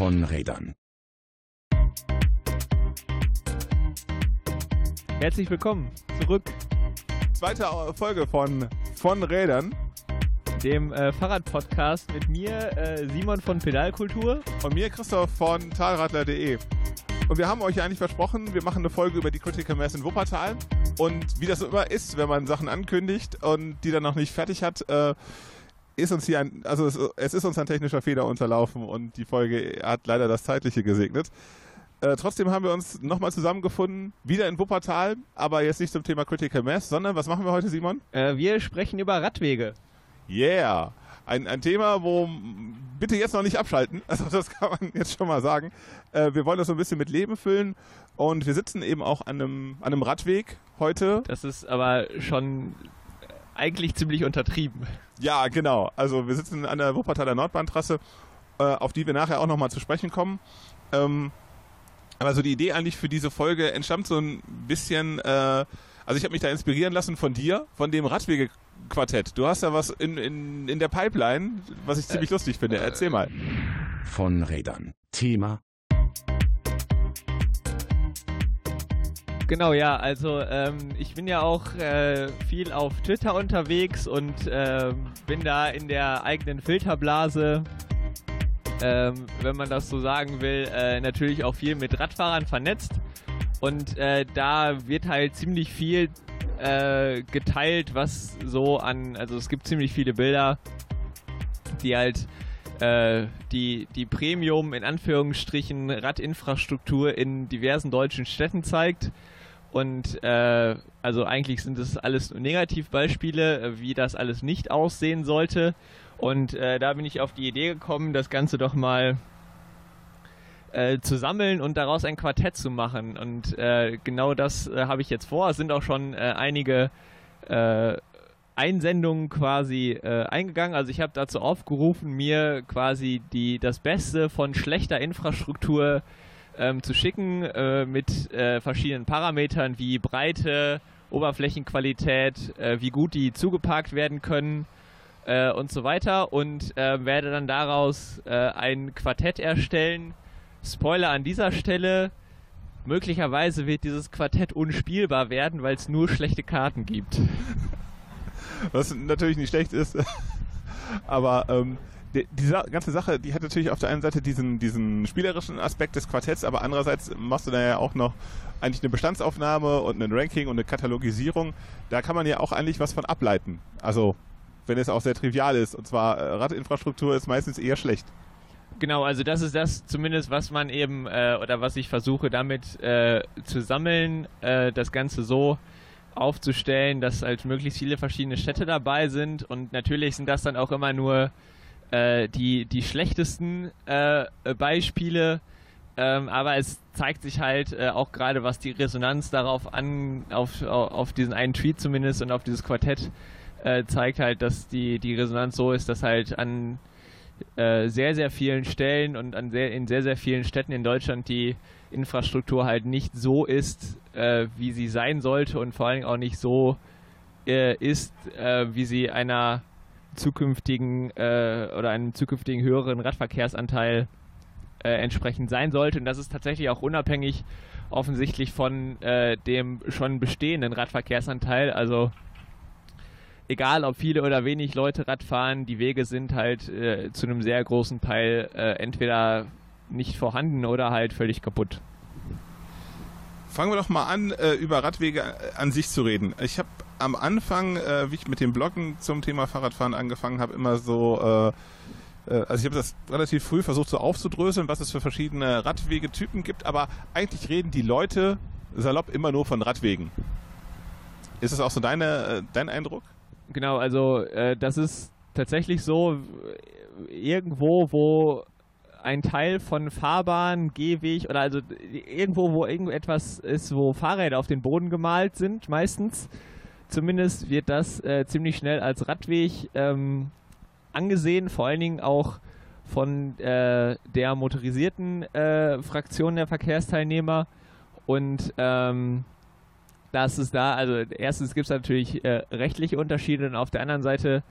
von Rädern. Herzlich willkommen zurück. Zweite Folge von von Rädern. Dem äh, Fahrradpodcast mit mir, äh, Simon von Pedalkultur. Und mir, Christoph von Talradler.de. Und wir haben euch eigentlich versprochen, wir machen eine Folge über die Critical Mass in Wuppertal. Und wie das so immer ist, wenn man Sachen ankündigt und die dann noch nicht fertig hat, äh, ist uns hier ein, also es, es, ist uns ein technischer Fehler unterlaufen und die Folge hat leider das Zeitliche gesegnet. Äh, trotzdem haben wir uns nochmal zusammengefunden, wieder in Wuppertal, aber jetzt nicht zum Thema Critical Mass, sondern was machen wir heute, Simon? Äh, wir sprechen über Radwege. Yeah! Ein, ein Thema, wo bitte jetzt noch nicht abschalten, also das kann man jetzt schon mal sagen. Äh, wir wollen das so ein bisschen mit Leben füllen und wir sitzen eben auch an einem, an einem Radweg heute. Das ist aber schon eigentlich ziemlich untertrieben. Ja, genau. Also wir sitzen an der Wuppertaler Nordbahntrasse, äh, auf die wir nachher auch nochmal zu sprechen kommen. Ähm, aber so die Idee eigentlich für diese Folge entstammt so ein bisschen, äh, also ich habe mich da inspirieren lassen von dir, von dem Radwege-Quartett. Du hast ja was in, in, in der Pipeline, was ich ziemlich äh, lustig finde. Erzähl mal. Von Rädern. Thema Genau, ja, also ähm, ich bin ja auch äh, viel auf Twitter unterwegs und ähm, bin da in der eigenen Filterblase, ähm, wenn man das so sagen will, äh, natürlich auch viel mit Radfahrern vernetzt. Und äh, da wird halt ziemlich viel äh, geteilt, was so an, also es gibt ziemlich viele Bilder, die halt äh, die, die Premium in Anführungsstrichen Radinfrastruktur in diversen deutschen Städten zeigt. Und äh, also eigentlich sind das alles Negativbeispiele, äh, wie das alles nicht aussehen sollte. Und äh, da bin ich auf die Idee gekommen, das Ganze doch mal äh, zu sammeln und daraus ein Quartett zu machen. Und äh, genau das äh, habe ich jetzt vor. Es sind auch schon einige Einsendungen quasi eingegangen. Also ich habe dazu aufgerufen, mir quasi die, das Beste von schlechter Infrastruktur äh, ähm, zu schicken äh, mit äh, verschiedenen Parametern wie Breite, Oberflächenqualität, äh, wie gut die zugeparkt werden können äh, und so weiter und äh, werde dann daraus äh, ein Quartett erstellen. Spoiler an dieser Stelle, möglicherweise wird dieses Quartett unspielbar werden, weil es nur schlechte Karten gibt. Was natürlich nicht schlecht ist, aber ähm, die, diese ganze Sache, die hat natürlich auf der einen Seite diesen, diesen spielerischen Aspekt des Quartetts, aber andererseits machst du da ja auch noch eigentlich eine Bestandsaufnahme und ein Ranking und eine Katalogisierung. Da kann man ja auch eigentlich was von ableiten. Also, wenn es auch sehr trivial ist. Und zwar, äh, Radinfrastruktur ist meistens eher schlecht. Genau, also das ist das zumindest, was man eben, äh, oder was ich versuche damit äh, zu sammeln, äh, das Ganze so aufzustellen, dass halt möglichst viele verschiedene Städte dabei sind. Und natürlich sind das dann auch immer nur äh, die, die schlechtesten äh, Beispiele. Ähm, aber es zeigt sich halt äh, auch gerade, was die Resonanz darauf an, auf, auf diesen einen Tweet zumindest und auf dieses Quartett äh, zeigt halt, dass die, die Resonanz so ist, dass halt an äh, sehr, sehr vielen Stellen und an sehr, in sehr, sehr vielen Städten in Deutschland die Infrastruktur halt nicht so ist, äh, wie sie sein sollte und vor allem auch nicht so ist, wie sie einer zukünftigen äh, oder einem zukünftigen höheren Radverkehrsanteil äh, entsprechend sein sollte. Und das ist tatsächlich auch unabhängig offensichtlich von äh, dem schon bestehenden Radverkehrsanteil. Also egal ob viele oder wenig Leute Rad fahren, die Wege sind halt äh, zu einem sehr großen Teil äh, entweder nicht vorhanden oder halt völlig kaputt. Fangen wir doch mal an, äh, über Radwege an sich zu reden. Ich habe am Anfang, äh, wie ich mit dem Bloggen zum Thema Fahrradfahren angefangen habe, immer so, äh, äh, also ich habe das relativ früh versucht so aufzudröseln, was es für verschiedene Radwegetypen gibt, aber eigentlich reden die Leute salopp immer nur von Radwegen. Ist das auch so deine, äh, dein Eindruck? Genau, also äh, das ist tatsächlich so, irgendwo, wo ein Teil von Fahrbahn, Gehweg oder also irgendwo, wo irgendetwas ist, wo Fahrräder auf den Boden gemalt sind, meistens, zumindest wird das äh, ziemlich schnell als Radweg ähm, angesehen, vor allen Dingen auch von äh, der motorisierten äh, Fraktion der Verkehrsteilnehmer. Und ähm, das ist da, also erstens gibt es natürlich äh, rechtliche Unterschiede und auf der anderen Seite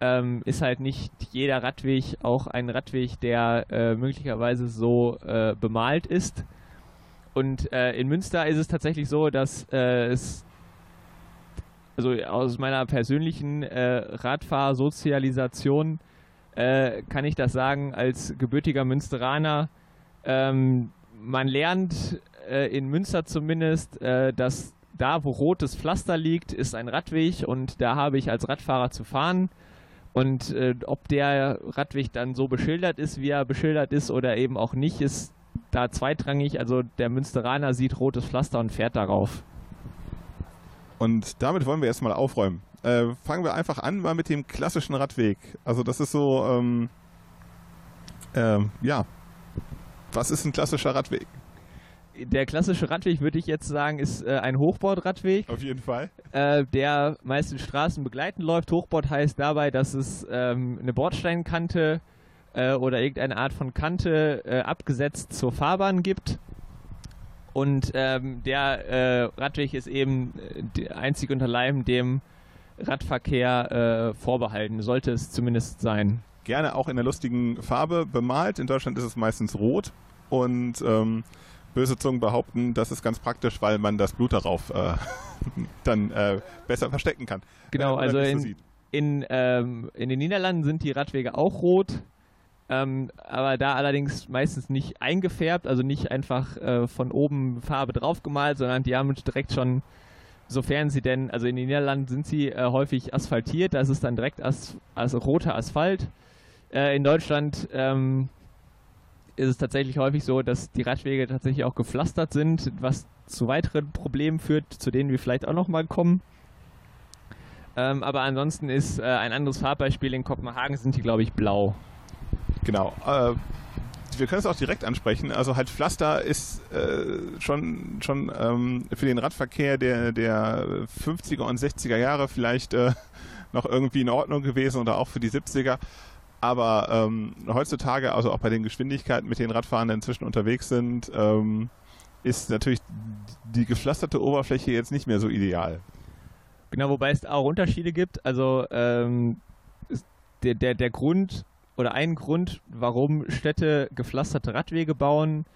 ähm, ist halt nicht jeder Radweg auch ein Radweg, der äh, möglicherweise so äh, bemalt ist. Und äh, in Münster ist es tatsächlich so, dass äh, es also aus meiner persönlichen äh, Radfahrsozialisation äh, kann ich das sagen, als gebürtiger Münsteraner, ähm, man lernt äh, in Münster zumindest, äh, dass da, wo rotes Pflaster liegt, ist ein Radweg und da habe ich als Radfahrer zu fahren. Und äh, ob der Radweg dann so beschildert ist, wie er beschildert ist oder eben auch nicht, ist da zweitrangig. Also der Münsteraner sieht rotes Pflaster und fährt darauf. Und damit wollen wir erstmal aufräumen. Äh, fangen wir einfach an mal mit dem klassischen Radweg. Also das ist so, ähm, ähm, ja, was ist ein klassischer Radweg? Der klassische Radweg, würde ich jetzt sagen, ist äh, ein Hochbordradweg. Auf jeden Fall. Äh, der meisten Straßen begleitend läuft. Hochbord heißt dabei, dass es ähm, eine Bordsteinkante äh, oder irgendeine Art von Kante äh, abgesetzt zur Fahrbahn gibt. Und ähm, der äh, Radweg ist eben äh, einzig unter Leim dem Radverkehr vorbehalten, sollte es zumindest sein gerne auch in der lustigen Farbe bemalt. In Deutschland ist es meistens rot und ähm, böse Zungen behaupten, das ist ganz praktisch, weil man das Blut darauf äh, dann äh, besser verstecken kann. Genau, also in, so in, ähm, in den Niederlanden sind die Radwege auch rot. Ähm, aber da allerdings meistens nicht eingefärbt, also nicht einfach äh, von oben Farbe draufgemalt, sondern die haben direkt schon, sofern sie denn, also in den Niederlanden sind sie äh, häufig asphaltiert, da ist dann direkt as, as roter Asphalt. Äh, in Deutschland ähm, ist es tatsächlich häufig so, dass die Radwege tatsächlich auch gepflastert sind, was zu weiteren Problemen führt, zu denen wir vielleicht auch nochmal kommen. Ähm, aber ansonsten ist äh, ein anderes Farbbeispiel in Kopenhagen sind die, glaube ich, blau. Genau. Äh, wir können es auch direkt ansprechen. Also halt Pflaster ist äh, schon, schon ähm, für den Radverkehr der, der 50er und 60er Jahre vielleicht äh, noch irgendwie in Ordnung gewesen oder auch für die 70er. Aber ähm, heutzutage, also auch bei den Geschwindigkeiten, mit denen Radfahrende inzwischen unterwegs sind, ähm, ist natürlich die gepflasterte Oberfläche jetzt nicht mehr so ideal. Genau, wobei es auch Unterschiede gibt. Also ähm, der, der, der Grund oder ein Grund, warum Städte gepflasterte Radwege bauen,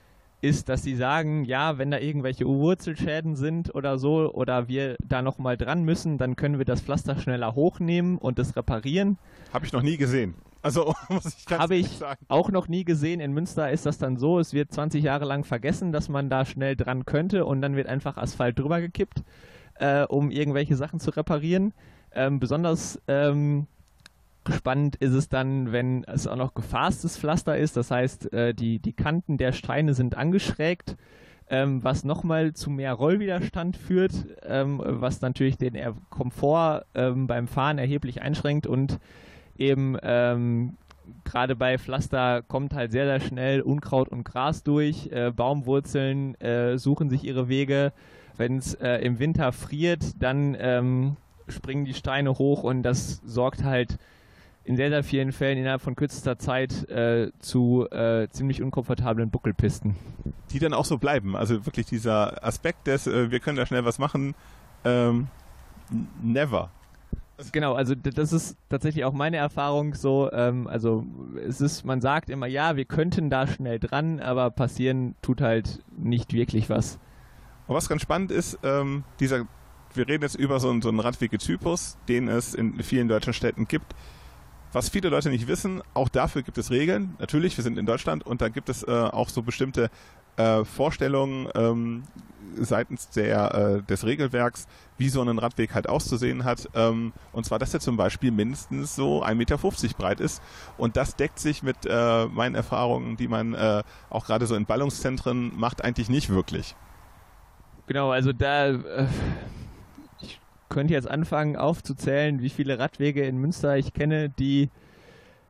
ist, dass sie sagen, ja, wenn da irgendwelche Wurzelschäden sind oder so oder wir da nochmal dran müssen, dann können wir das Pflaster schneller hochnehmen und es reparieren. Habe ich noch nie gesehen. Also muss ich ganz Habe ich sagen. auch noch nie gesehen. In Münster ist das dann so, es wird 20 Jahre lang vergessen, dass man da schnell dran könnte und dann wird einfach Asphalt drüber gekippt, äh, um irgendwelche Sachen zu reparieren. Ähm, besonders ähm, spannend ist es dann, wenn es auch noch gefastes Pflaster ist. Das heißt, äh, die, die Kanten der Steine sind angeschrägt, ähm, was nochmal zu mehr Rollwiderstand führt, ähm, was natürlich den Komfort ähm, beim Fahren erheblich einschränkt und eben ähm, gerade bei Pflaster kommt halt sehr, sehr schnell Unkraut und Gras durch. Äh, Baumwurzeln äh, suchen sich ihre Wege. Wenn es äh, im Winter friert, dann ähm, springen die Steine hoch und das sorgt halt in sehr, sehr vielen Fällen innerhalb von kürzester Zeit äh, zu äh, ziemlich unkomfortablen Buckelpisten. Die dann auch so bleiben. Also wirklich dieser Aspekt des, äh, wir können da schnell was machen, ähm, never. Genau, also das ist tatsächlich auch meine Erfahrung so. Ähm, also es ist, man sagt immer, ja, wir könnten da schnell dran, aber passieren tut halt nicht wirklich was. Und was ganz spannend ist, ähm, dieser, wir reden jetzt über so, einen, so einen Radwegetypus, den es in vielen deutschen Städten gibt. Was viele Leute nicht wissen, auch dafür gibt es Regeln. Natürlich, wir sind in Deutschland und da gibt es äh, auch so bestimmte äh, Vorstellungen, ähm, seitens der, äh, des Regelwerks, wie so ein Radweg halt auszusehen hat. Ähm, und zwar, dass er zum Beispiel mindestens so 1,50 Meter breit ist. Und das deckt sich mit äh, meinen Erfahrungen, die man äh, auch gerade so in Ballungszentren macht, eigentlich nicht wirklich. Genau, also da äh, könnte jetzt anfangen aufzuzählen, wie viele Radwege in Münster ich kenne, die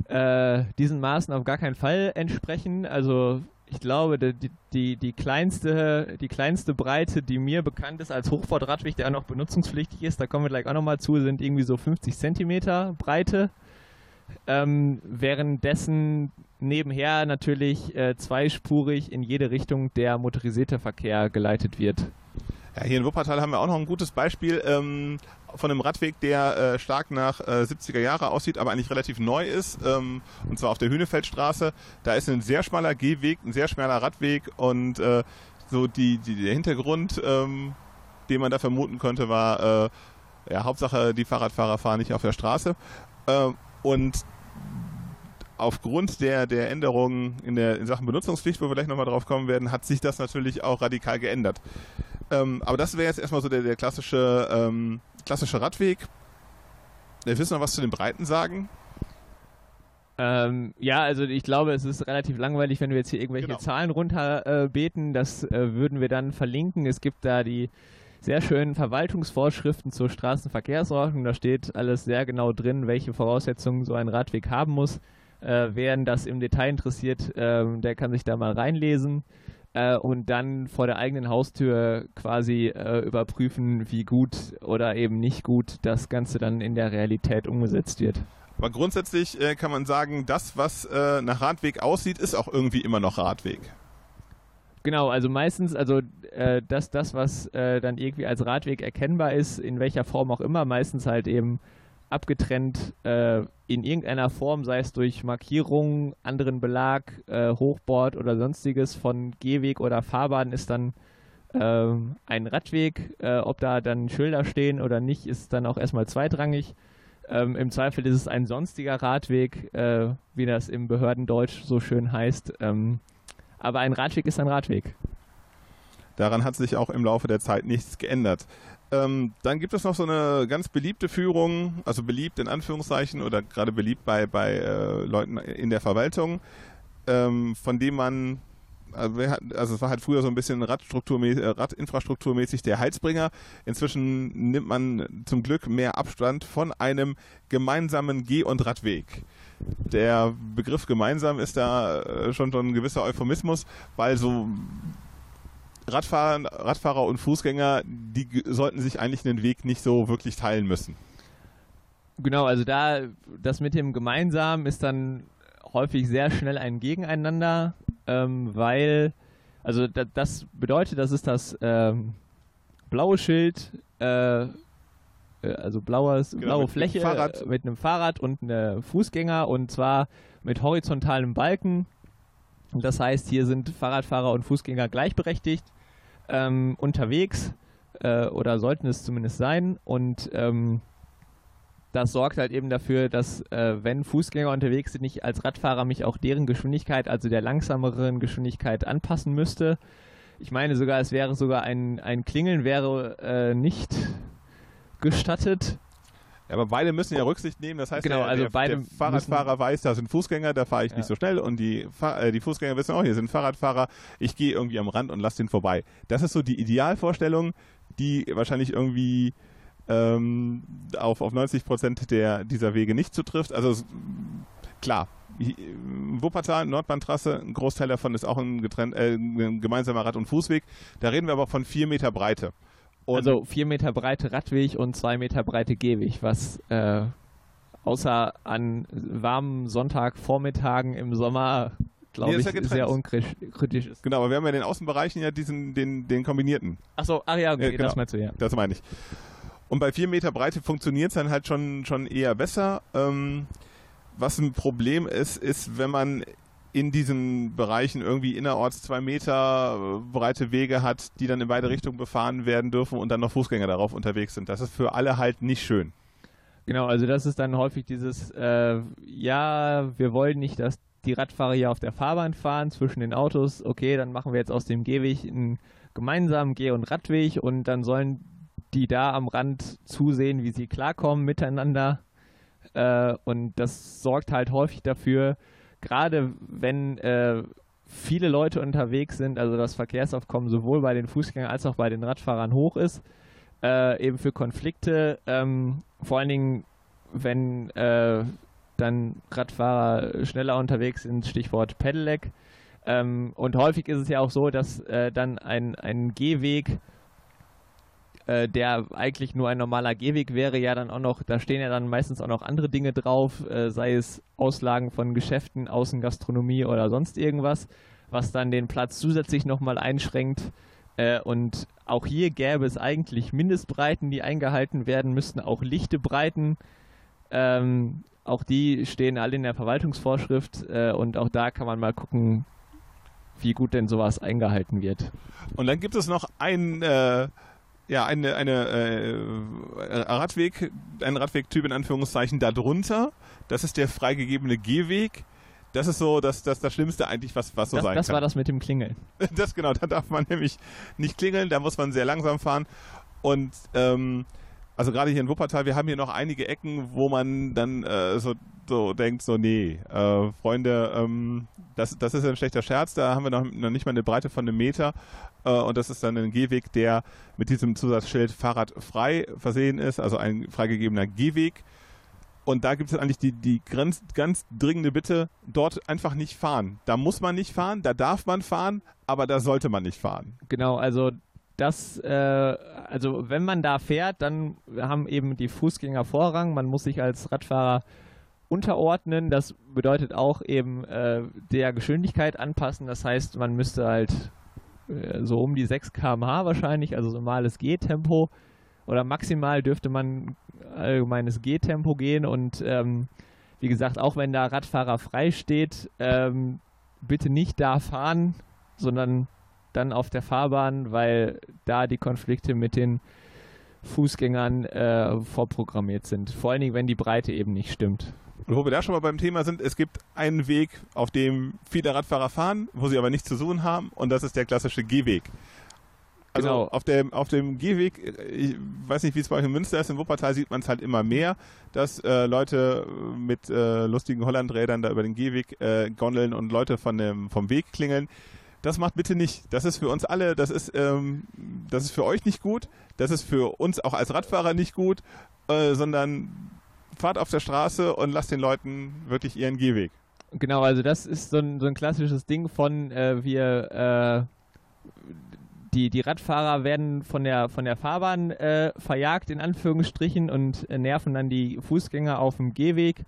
äh, diesen Maßen auf gar keinen Fall entsprechen. Also ich glaube, die, die, die, kleinste, die kleinste Breite, die mir bekannt ist als Hochbordradweg, der auch noch benutzungspflichtig ist, da kommen wir gleich auch nochmal zu, sind irgendwie so 50 Zentimeter Breite. Ähm, währenddessen nebenher natürlich äh, zweispurig in jede Richtung der motorisierte Verkehr geleitet wird. Ja, hier in Wuppertal haben wir auch noch ein gutes Beispiel ähm, von einem Radweg, der äh, stark nach äh, 70er Jahre aussieht, aber eigentlich relativ neu ist. Ähm, und zwar auf der Hühnefeldstraße. Da ist ein sehr schmaler Gehweg, ein sehr schmaler Radweg und äh, so die, die, der Hintergrund, ähm, den man da vermuten könnte, war äh, ja, Hauptsache, die Fahrradfahrer fahren nicht auf der Straße. Äh, und aufgrund der, der Änderungen in, der, in Sachen Benutzungspflicht, wo wir gleich nochmal drauf kommen werden, hat sich das natürlich auch radikal geändert. Ähm, aber das wäre jetzt erstmal so der, der klassische, ähm, klassische Radweg. Willst du noch was zu den Breiten sagen? Ähm, ja, also ich glaube, es ist relativ langweilig, wenn wir jetzt hier irgendwelche Genau. Zahlen runterbeten. Äh, das äh, würden wir dann verlinken. Es gibt da die sehr schönen Verwaltungsvorschriften zur Straßenverkehrsordnung. Da steht alles sehr genau drin, welche Voraussetzungen so ein Radweg haben muss. Äh, wer das im Detail interessiert, ähm, der kann sich da mal reinlesen äh, und dann vor der eigenen Haustür quasi äh, überprüfen, wie gut oder eben nicht gut das Ganze dann in der Realität umgesetzt wird. Aber grundsätzlich äh, kann man sagen, das, was äh, nach Radweg aussieht, ist auch irgendwie immer noch Radweg. Genau, also meistens, also äh, das, das, was äh, dann irgendwie als Radweg erkennbar ist, in welcher Form auch immer, meistens halt eben abgetrennt äh, in irgendeiner Form, sei es durch Markierung, anderen Belag, äh, Hochbord oder sonstiges von Gehweg oder Fahrbahn, ist dann ähm, ein Radweg. Äh, ob da dann Schilder stehen oder nicht, ist dann auch erstmal zweitrangig. Ähm, Im Zweifel ist es ein sonstiger Radweg, äh, wie das im Behördendeutsch so schön heißt. Ähm, aber ein Radweg ist ein Radweg. Daran hat sich auch im Laufe der Zeit nichts geändert. Ähm, dann gibt es noch so eine ganz beliebte Führung, also beliebt in Anführungszeichen oder gerade beliebt bei, bei äh, Leuten in der Verwaltung, ähm, von dem man, also, also es war halt früher so ein bisschen äh, Radinfrastrukturmäßig der Heilsbringer. Inzwischen nimmt man zum Glück mehr Abstand von einem gemeinsamen Geh- und Radweg. Der Begriff gemeinsam ist da äh, schon so ein gewisser Euphemismus, weil so Radfahrer, Radfahrer und Fußgänger, die sollten sich eigentlich einen Weg nicht so wirklich teilen müssen. Genau, also da das mit dem Gemeinsamen ist dann häufig sehr schnell ein Gegeneinander, ähm, weil, also da, das bedeutet, das ist das ähm, blaue Schild, äh, äh, also blaues, Genau, blaue mit einem Fläche äh, mit einem Fahrrad und einem Fußgänger und zwar mit horizontalem Balken. Das heißt, hier sind Fahrradfahrer und Fußgänger gleichberechtigt ähm, unterwegs äh, oder sollten es zumindest sein und ähm, das sorgt halt eben dafür, dass äh, wenn Fußgänger unterwegs sind, ich als Radfahrer mich auch deren Geschwindigkeit, also der langsameren Geschwindigkeit anpassen müsste. Ich meine sogar, es wäre sogar ein, ein Klingeln wäre äh, nicht gestattet. Ja, aber beide müssen ja Rücksicht nehmen. Das heißt, Genau, der, also der, der Fahrradfahrer weiß, da sind Fußgänger, da fahre ich Ja. nicht so schnell. Und die, äh, die Fußgänger wissen auch, hier sind Fahrradfahrer, ich gehe irgendwie am Rand und lasse den vorbei. Das ist so die Idealvorstellung, die wahrscheinlich irgendwie ähm, auf, auf 90 Prozent der, dieser Wege nicht zutrifft. Also klar, Wuppertal, Nordbahntrasse, ein Großteil davon ist auch ein, getrennt, äh, ein gemeinsamer Rad- und Fußweg. Da reden wir aber von vier Meter Breite. Und also vier Meter breite Radweg und zwei Meter breite Gehweg, was äh, außer an warmen Sonntagvormittagen im Sommer, glaube Nee, ich, ja sehr unkritisch ist. genau, aber wir haben ja in den Außenbereichen ja diesen, den, den kombinierten. Achso, ach ja, okay, Ja, genau. das meinst du, ja. Das meine ich. Und bei vier Meter Breite funktioniert es dann halt schon, schon eher besser. Ähm, was ein Problem ist, ist, wenn man in diesen Bereichen irgendwie innerorts zwei Meter äh, breite Wege hat, die dann in beide Richtungen befahren werden dürfen und dann noch Fußgänger darauf unterwegs sind. Das ist für alle halt nicht schön. Genau, also das ist dann häufig dieses, äh, ja, wir wollen nicht, dass die Radfahrer hier auf der Fahrbahn fahren zwischen den Autos. Okay, dann machen wir jetzt aus dem Gehweg einen gemeinsamen Geh- und Radweg und dann sollen die da am Rand zusehen, wie sie klarkommen miteinander. Äh, und das sorgt halt häufig dafür, gerade wenn äh, viele Leute unterwegs sind, also das Verkehrsaufkommen sowohl bei den Fußgängern als auch bei den Radfahrern hoch ist, äh, eben für Konflikte, ähm, vor allen Dingen, wenn äh, dann Radfahrer schneller unterwegs sind, Stichwort Pedelec. Ähm, und häufig ist es ja auch so, dass äh, dann ein, ein Gehweg, äh, der eigentlich nur ein normaler Gehweg wäre, ja dann auch noch, da stehen ja dann meistens auch noch andere Dinge drauf, äh, sei es Auslagen von Geschäften, Außengastronomie oder sonst irgendwas, was dann den Platz zusätzlich nochmal einschränkt. Äh, und auch hier gäbe es eigentlich Mindestbreiten, die eingehalten werden müssten, auch lichte Breiten. Ähm, auch die stehen alle in der Verwaltungsvorschrift äh, und auch da kann man mal gucken, wie gut denn sowas eingehalten wird. Und dann gibt es noch ein, äh, ja, eine, eine äh, Radweg, einen Radwegtyp in Anführungszeichen darunter. Das ist der freigegebene Gehweg. Das ist so das, das, das Schlimmste eigentlich, was, was so das, sein das kann. war das mit dem Klingeln. Das genau, da darf man nämlich nicht klingeln, da muss man sehr langsam fahren. Und ähm, also gerade hier in Wuppertal, wir haben hier noch einige Ecken, wo man dann äh, so, so denkt, so nee, äh, Freunde, ähm, das, das ist ein schlechter Scherz, da haben wir noch, noch nicht mal eine Breite von einem Meter äh, und das ist dann ein Gehweg, der mit diesem Zusatzschild fahrradfrei versehen ist, also ein freigegebener Gehweg. Und da gibt es eigentlich die, die ganz, ganz dringende Bitte, dort einfach nicht fahren. Da muss man nicht fahren, da darf man fahren, aber da sollte man nicht fahren. Genau, also das, äh, also wenn man da fährt, dann haben eben die Fußgänger Vorrang. Man muss sich als Radfahrer unterordnen. Das bedeutet auch eben äh, der Geschwindigkeit anpassen. Das heißt, man müsste halt äh, so um die 6 km/h wahrscheinlich, also normales Gehtempo oder maximal dürfte man allgemeines Gehtempo gehen und ähm, wie gesagt, auch wenn da Radfahrer frei steht, ähm, bitte nicht da fahren, sondern dann auf der Fahrbahn, weil da die Konflikte mit den Fußgängern äh, vorprogrammiert sind. Vor allen Dingen, wenn die Breite eben nicht stimmt. Und wo wir da schon mal beim Thema sind, es gibt einen Weg, auf dem viele Radfahrer fahren, wo sie aber nichts zu suchen haben, und das ist der klassische Gehweg. Also Genau. auf dem, auf dem Gehweg, ich weiß nicht, wie es bei euch in Münster ist, in Wuppertal sieht man es halt immer mehr, dass äh, Leute mit äh, lustigen Hollandrädern da über den Gehweg äh, gondeln und Leute von dem, vom Weg klingeln. Das macht bitte nicht. Das ist für uns alle, das ist, ähm, das ist für euch nicht gut, das ist für uns auch als Radfahrer nicht gut, äh, sondern fahrt auf der Straße und lasst den Leuten wirklich ihren Gehweg. Genau, also das ist so ein, so ein klassisches Ding von äh, wir äh, die, die Radfahrer werden von der von der Fahrbahn äh, verjagt in Anführungsstrichen und äh, nerven dann die Fußgänger auf dem Gehweg.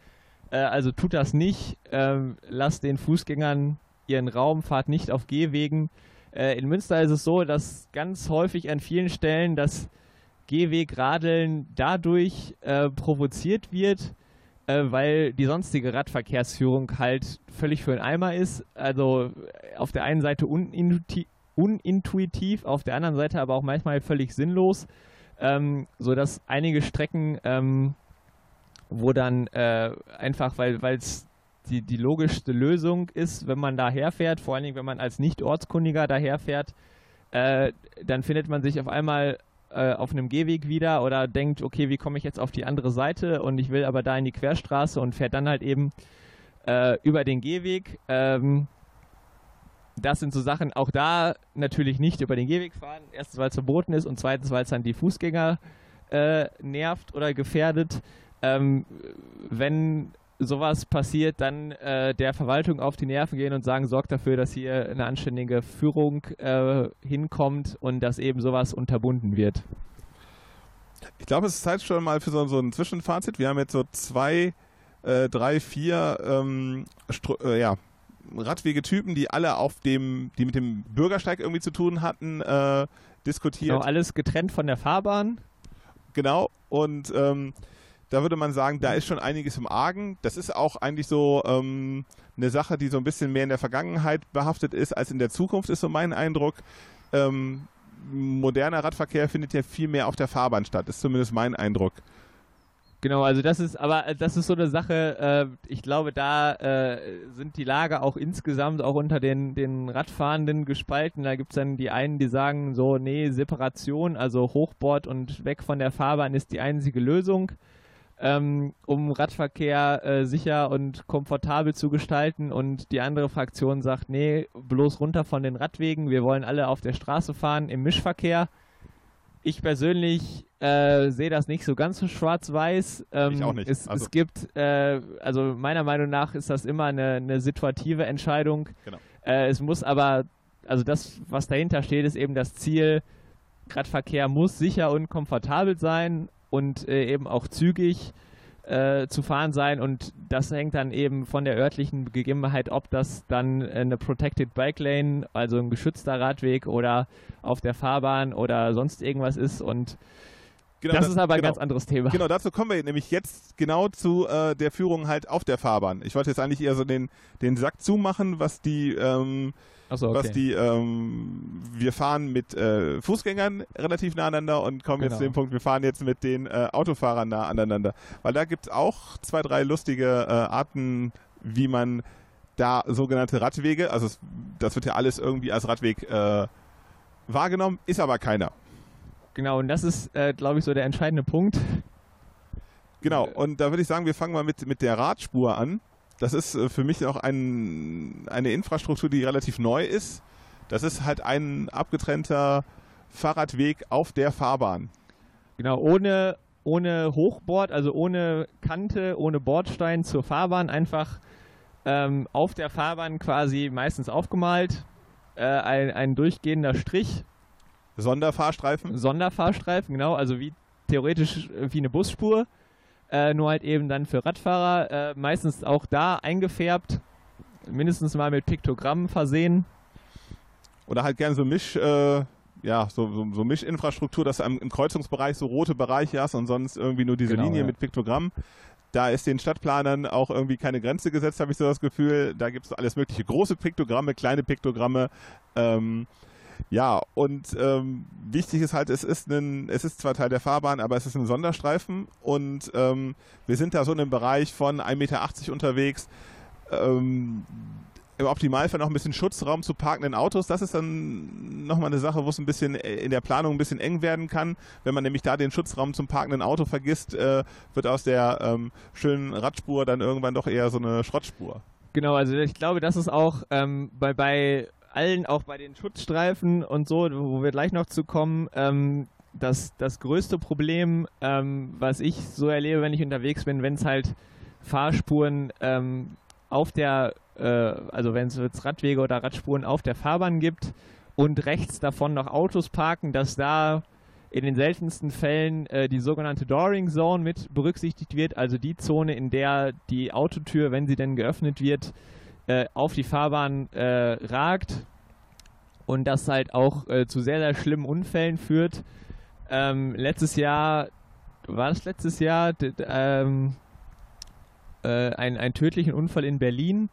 Äh, also tut das nicht. Ähm, lasst den Fußgängern ihren Raum, fahrt nicht auf Gehwegen. Äh, in Münster ist es so, dass ganz häufig an vielen Stellen das Gehwegradeln dadurch äh, provoziert wird, äh, weil die sonstige Radverkehrsführung halt völlig für den Eimer ist. Also äh, auf der einen Seite unintuitiv, auf der anderen Seite aber auch manchmal völlig sinnlos, ähm, sodass einige Strecken, ähm, wo dann äh, einfach, weil es die, die logischste Lösung ist, wenn man da herfährt, vor allen Dingen, wenn man als Nicht-Ortskundiger daherfährt, äh, dann findet man sich auf einmal auf einem Gehweg wieder oder denkt, okay, wie komme ich jetzt auf die andere Seite und ich will aber da in die Querstraße und fährt dann halt eben äh, über den Gehweg. Ähm, das sind so Sachen, auch da natürlich nicht über den Gehweg fahren. Erstens, weil es verboten ist und zweitens, weil es dann die Fußgänger äh, nervt oder gefährdet. Ähm, wenn sowas passiert, dann äh, der Verwaltung auf die Nerven gehen und sagen, sorgt dafür, dass hier eine anständige Führung äh, hinkommt und dass eben sowas unterbunden wird. Ich glaube, es ist Zeit schon mal für so, so ein Zwischenfazit. Wir haben jetzt so zwei, äh, drei, vier ähm, äh, ja, Radwegetypen, die alle auf dem, die mit dem Bürgersteig irgendwie zu tun hatten, äh, diskutiert. Genau, alles getrennt von der Fahrbahn. Genau. Und ähm, da würde man sagen, da ist schon einiges im Argen. Das ist auch eigentlich so ähm, eine Sache, die so ein bisschen mehr in der Vergangenheit behaftet ist als in der Zukunft, ist so mein Eindruck. Ähm, moderner Radverkehr findet ja viel mehr auf der Fahrbahn statt, ist zumindest mein Eindruck. Genau, also das ist, aber das ist so eine Sache, äh, ich glaube, da äh, sind die Lager auch insgesamt auch unter den, den Radfahrenden gespalten. Da gibt es dann die einen, die sagen so, nee, Separation, also Hochbord und weg von der Fahrbahn ist die einzige Lösung, ähm, um Radverkehr äh, sicher und komfortabel zu gestalten. Und die andere Fraktion sagt, nee, bloß runter von den Radwegen, wir wollen alle auf der Straße fahren im Mischverkehr. Ich persönlich äh, sehe das nicht so ganz so schwarz-weiß. Ähm, Ich auch nicht. Es, Also- es gibt, äh, also meiner Meinung nach ist das immer eine, eine situative Entscheidung. Genau. Äh, es muss aber, also das, was dahinter steht, ist eben das Ziel, Radverkehr muss sicher und komfortabel sein und äh, eben auch zügig. äh, zu fahren sein und das hängt dann eben von der örtlichen Gegebenheit, ob das dann eine Protected Bike Lane, also ein geschützter Radweg oder auf der Fahrbahn oder sonst irgendwas ist und Genau, das, das, ist aber ein genau, ganz anderes Thema. Genau, dazu kommen wir nämlich jetzt genau zu äh, der Führung halt auf der Fahrbahn. Ich wollte jetzt eigentlich eher so den, den Sack zumachen, was die, ähm, so, okay. was die, ähm, wir fahren mit äh, Fußgängern relativ nah aneinander und kommen genau. jetzt zu dem Punkt, wir fahren jetzt mit den äh, Autofahrern nah aneinander. Weil da gibt es auch zwei, drei lustige äh, Arten, wie man da sogenannte Radwege, also das wird ja alles irgendwie als Radweg äh, wahrgenommen, ist aber keiner. Genau, und das ist, äh, glaube ich, so der entscheidende Punkt. Genau, und da würde ich sagen, wir fangen mal mit, mit der Radspur an. Das ist äh, für mich auch ein, eine Infrastruktur, die relativ neu ist. Das ist halt ein abgetrennter Fahrradweg auf der Fahrbahn. Genau, ohne, ohne Hochbord, also ohne Kante, ohne Bordstein zur Fahrbahn, einfach ähm, auf der Fahrbahn quasi meistens aufgemalt. Äh, ein, ein durchgehender Strich Sonderfahrstreifen? Sonderfahrstreifen, genau, also wie theoretisch äh, wie eine Busspur, äh, nur halt eben dann für Radfahrer, äh, meistens auch da eingefärbt, mindestens mal mit Piktogrammen versehen. Oder halt gerne so Misch, äh, ja, so, so, so, Mischinfrastruktur, dass du im Kreuzungsbereich so rote Bereiche hast und sonst irgendwie nur diese genau, Linie ja. mit Piktogrammen. Da ist den Stadtplanern auch irgendwie keine Grenze gesetzt, habe ich so das Gefühl. Da gibt es alles mögliche große Piktogramme, kleine Piktogramme. Ähm, ja, und ähm, wichtig ist halt, es ist, ein, es ist zwar Teil der Fahrbahn, aber es ist ein Sonderstreifen und ähm, wir sind da so in einem Bereich von 1,80 Meter unterwegs. Ähm, im Optimalfall noch ein bisschen Schutzraum zu parkenden Autos. Das ist dann nochmal eine Sache, wo es ein bisschen äh, in der Planung ein bisschen eng werden kann. Wenn man nämlich da den Schutzraum zum parkenden Auto vergisst, äh, wird aus der ähm, schönen Radspur dann irgendwann doch eher so eine Schrottspur. Genau, also ich glaube, das ist auch ähm, bei, bei allen, auch bei den Schutzstreifen und so, wo wir gleich noch zu kommen, ähm, das, das größte Problem, ähm, was ich so erlebe, wenn ich unterwegs bin, wenn es halt Fahrspuren ähm, auf der, äh, also wenn es Radwege oder Radspuren auf der Fahrbahn gibt und rechts davon noch Autos parken, dass da in den seltensten Fällen äh, die sogenannte Dooring Zone mit berücksichtigt wird, also die Zone, in der die Autotür, wenn sie denn geöffnet wird, äh, auf die Fahrbahn äh, ragt und das halt auch äh, zu sehr, sehr schlimmen Unfällen führt. Ähm, letztes Jahr, war das letztes Jahr, ähm, äh, ein, ein tödlichen Unfall in Berlin,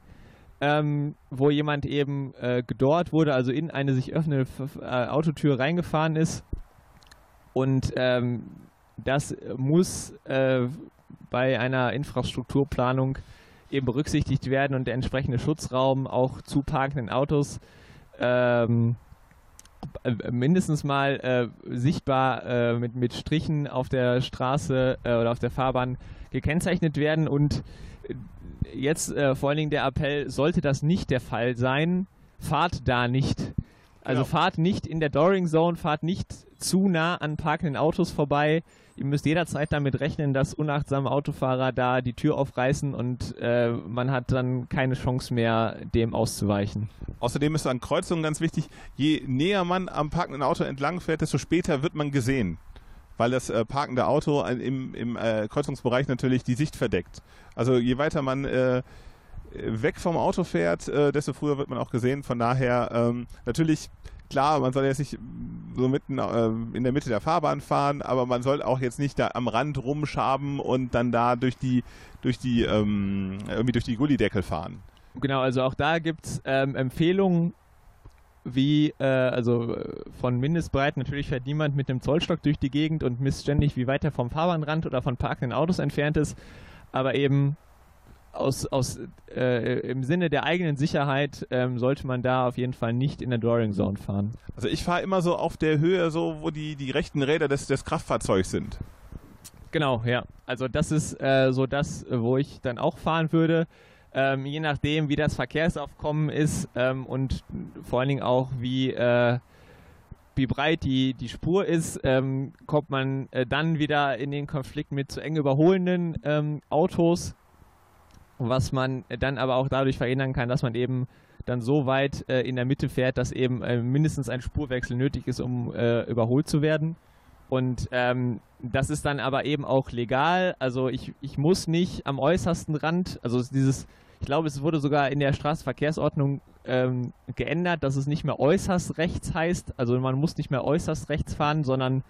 ähm, wo jemand eben äh, gedort wurde, also in eine sich öffnende äh, Autotür reingefahren ist. Und ähm, das muss bei einer Infrastrukturplanung eben berücksichtigt werden und der entsprechende Schutzraum auch zu parkenden Autos ähm, mindestens mal äh, sichtbar äh, mit, mit Strichen auf der Straße äh, oder auf der Fahrbahn gekennzeichnet werden und jetzt äh, vor allen Dingen der Appell, sollte das nicht der Fall sein, fahrt da nicht. Also genau. fahrt nicht in der Dooring Zone, fahrt nicht zu nah an parkenden Autos vorbei ihr müsst jederzeit damit rechnen, dass unachtsame Autofahrer da die Tür aufreißen und äh, man hat dann keine Chance mehr, dem auszuweichen. Außerdem ist an Kreuzungen ganz wichtig, je näher man am parkenden Auto entlang fährt, desto später wird man gesehen weil das äh, parkende Auto im, im äh, Kreuzungsbereich natürlich die Sicht verdeckt. Also je weiter man äh, weg vom Auto fährt, äh, desto früher wird man auch gesehen. Von daher ähm, natürlich klar, man soll jetzt nicht so mitten äh, in der Mitte der Fahrbahn fahren, aber man soll auch jetzt nicht da am Rand rumschaben und dann da durch die, durch die, ähm, irgendwie durch die Gullideckel fahren. Genau, also auch da gibt es ähm, Empfehlungen, wie, äh, also äh, von Mindestbreiten, natürlich fährt niemand mit einem Zollstock durch die Gegend und misst ständig, wie weit er vom Fahrbahnrand oder von parkenden Autos entfernt ist, aber eben aus, aus äh, im Sinne der eigenen Sicherheit ähm, sollte man da auf jeden Fall nicht in der Drawing Zone fahren. Also ich fahre immer so auf der Höhe, so wo die, die rechten Räder des, des Kraftfahrzeugs sind. Genau, ja. Also das ist äh, so das, wo ich dann auch fahren würde. Ähm, je nachdem, wie das Verkehrsaufkommen ist ähm, und vor allen Dingen auch, wie, äh, wie breit die, die Spur ist, ähm, kommt man äh, dann wieder in den Konflikt mit zu eng überholenden ähm, Autos was man dann aber auch dadurch verhindern kann, dass man eben dann so weit äh, in der Mitte fährt, dass eben äh, mindestens ein Spurwechsel nötig ist, um äh, überholt zu werden. Und ähm, das ist dann aber eben auch legal. Also ich, ich muss nicht am äußersten Rand, also dieses, ich glaube, es wurde sogar in der Straßenverkehrsordnung ähm, geändert, dass es nicht mehr äußerst rechts heißt. Also man muss nicht mehr äußerst rechts fahren, sondern